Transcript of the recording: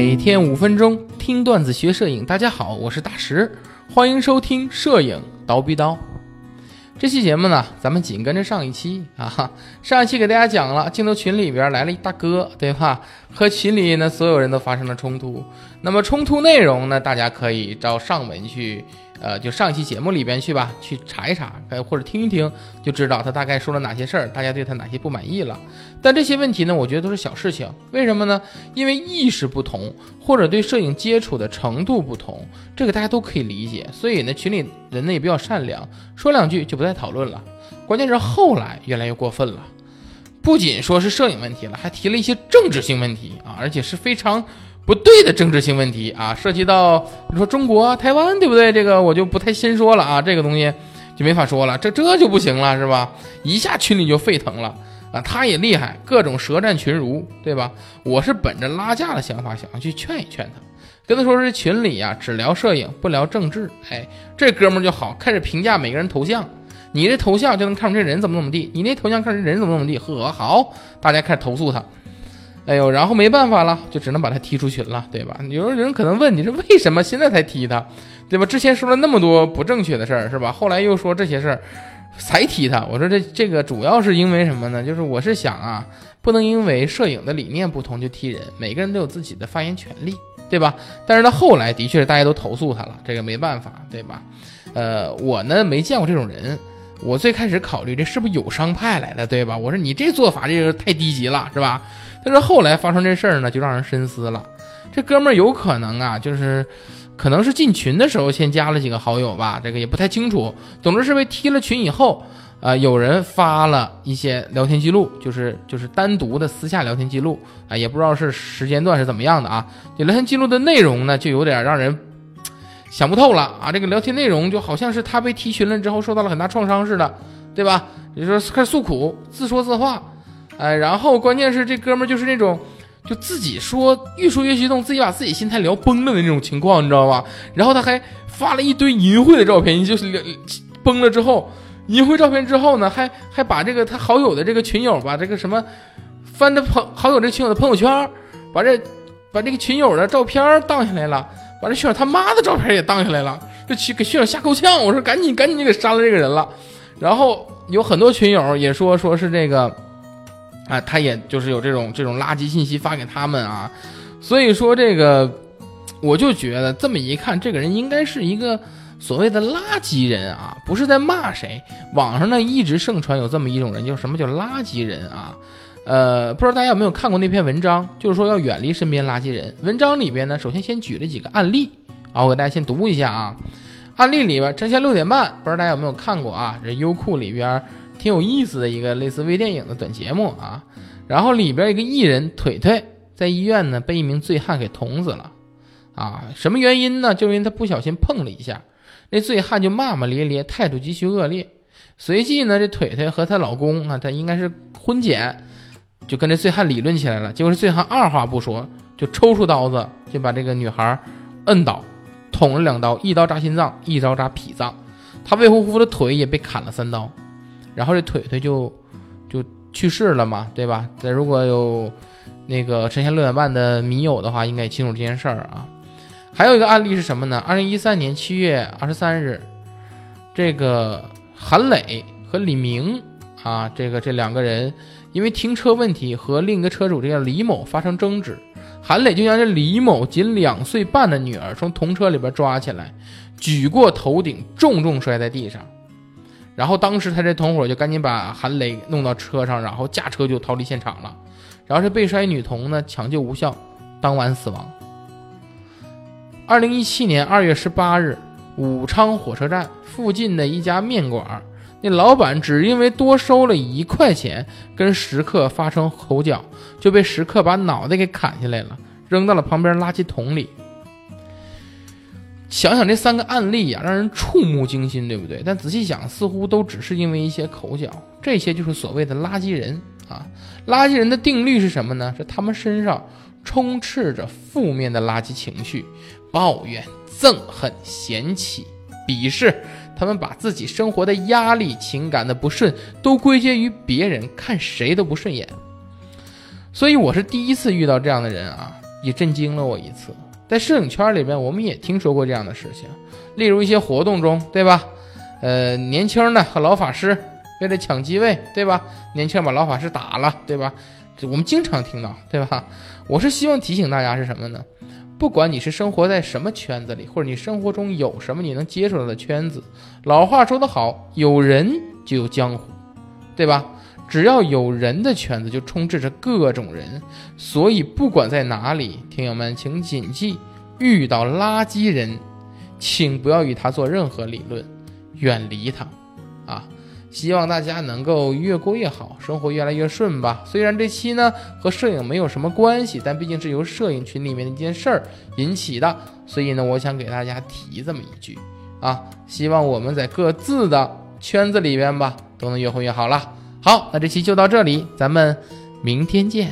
每天五分钟听段子学摄影，大家好，我是大石，欢迎收听摄影刀逼刀。这期节目呢，咱们紧跟着上一期啊，上一期给大家讲了镜头群里边来了一大哥，对吧？和群里呢所有人都发生了冲突。那么冲突内容呢，大家可以照上文去。呃，就上一期节目里边去吧，去查一查，呃，或者听一听，就知道他大概说了哪些事儿，大家对他哪些不满意了。但这些问题呢，我觉得都是小事情。为什么呢？因为意识不同，或者对摄影接触的程度不同，这个大家都可以理解。所以呢，群里人呢也比较善良，说两句就不再讨论了。关键是后来越来越过分了，不仅说是摄影问题了，还提了一些政治性问题啊，而且是非常。不对的政治性问题啊，涉及到你说中国台湾对不对？这个我就不太先说了啊，这个东西就没法说了，这这就不行了是吧？一下群里就沸腾了啊，他也厉害，各种舌战群儒，对吧？我是本着拉架的想法，想要去劝一劝他，跟他说是群里啊，只聊摄影不聊政治。哎，这哥们儿就好，开始评价每个人头像，你这头像就能看出这人怎么怎么地，你那头像看出人怎么怎么地，呵，好，大家开始投诉他。哎呦，然后没办法了，就只能把他踢出群了，对吧？有人可能问你是为什么现在才踢他，对吧？之前说了那么多不正确的事儿，是吧？后来又说这些事儿，才踢他。我说这这个主要是因为什么呢？就是我是想啊，不能因为摄影的理念不同就踢人，每个人都有自己的发言权利，对吧？但是他后来的确是大家都投诉他了，这个没办法，对吧？呃，我呢没见过这种人，我最开始考虑这是不是有商派来的，对吧？我说你这做法这个太低级了，是吧？但是后来发生这事儿呢，就让人深思了。这哥们儿有可能啊，就是可能是进群的时候先加了几个好友吧，这个也不太清楚。总之是被踢了群以后，呃，有人发了一些聊天记录，就是就是单独的私下聊天记录啊，也不知道是时间段是怎么样的啊。这聊天记录的内容呢，就有点让人想不透了啊。这个聊天内容就好像是他被踢群了之后受到了很大创伤似的，对吧？也就是说开始诉苦，自说自话。哎，然后关键是这哥们儿就是那种，就自己说越说越激动，自己把自己心态聊崩了的那种情况，你知道吧？然后他还发了一堆淫秽的照片，就是崩了之后，淫秽照片之后呢，还还把这个他好友的这个群友，把这个什么翻着朋好友这群友的朋友圈，把这把这个群友的照片荡下来了，把这群友他妈的照片也荡下来了，就去给群友吓够呛。我说赶紧赶紧就给删了这个人了。然后有很多群友也说说是这个。啊，他也就是有这种这种垃圾信息发给他们啊，所以说这个，我就觉得这么一看，这个人应该是一个所谓的垃圾人啊，不是在骂谁。网上呢一直盛传有这么一种人，叫什么叫垃圾人啊？呃，不知道大家有没有看过那篇文章，就是说要远离身边垃圾人。文章里边呢，首先先举了几个案例啊，我给大家先读一下啊。案例里边，真相六点半，不知道大家有没有看过啊？这优酷里边。挺有意思的一个类似微电影的短节目啊，然后里边一个艺人腿腿在医院呢被一名醉汉给捅死了，啊，什么原因呢？就因为他不小心碰了一下，那醉汉就骂骂咧咧，态度极其恶劣。随即呢，这腿腿和她老公啊，他应该是婚检，就跟这醉汉理论起来了。结果这醉汉二话不说，就抽出刀子就把这个女孩摁倒，捅了两刀，一刀扎心脏，一刀扎脾脏，他未婚夫的腿也被砍了三刀。然后这腿腿就就去世了嘛，对吧？那如果有那个晨曦六点半的迷友的话，应该也清楚这件事儿啊。还有一个案例是什么呢？二零一三年七月二十三日，这个韩磊和李明啊，这个这两个人因为停车问题和另一个车主这叫李某发生争执，韩磊就将这李某仅两岁半的女儿从童车里边抓起来，举过头顶，重重摔在地上。然后当时他这同伙就赶紧把韩磊弄到车上，然后驾车就逃离现场了。然后这被摔女童呢抢救无效，当晚死亡。二零一七年二月十八日，武昌火车站附近的一家面馆，那老板只因为多收了一块钱，跟食客发生口角，就被食客把脑袋给砍下来了，扔到了旁边垃圾桶里。想想这三个案例呀，让人触目惊心，对不对？但仔细想，似乎都只是因为一些口角，这些就是所谓的垃圾人啊。垃圾人的定律是什么呢？是他们身上充斥着负面的垃圾情绪，抱怨、憎恨、嫌弃、鄙视，他们把自己生活的压力、情感的不顺都归结于别人，看谁都不顺眼。所以我是第一次遇到这样的人啊。也震惊了我一次。在摄影圈里边，我们也听说过这样的事情，例如一些活动中，对吧？呃，年轻的和老法师为了抢机位，对吧？年轻人把老法师打了，对吧？我们经常听到，对吧？我是希望提醒大家是什么呢？不管你是生活在什么圈子里，或者你生活中有什么你能接触到的圈子，老话说得好，有人就有江湖，对吧？只要有人的圈子，就充斥着各种人。所以不管在哪里，听友们请谨记：遇到垃圾人，请不要与他做任何理论，远离他。啊，希望大家能够越过越好，生活越来越顺吧。虽然这期呢和摄影没有什么关系，但毕竟是由摄影群里面的一件事儿引起的，所以呢，我想给大家提这么一句啊，希望我们在各自的圈子里边吧，都能越混越好了。好，那这期就到这里，咱们明天见。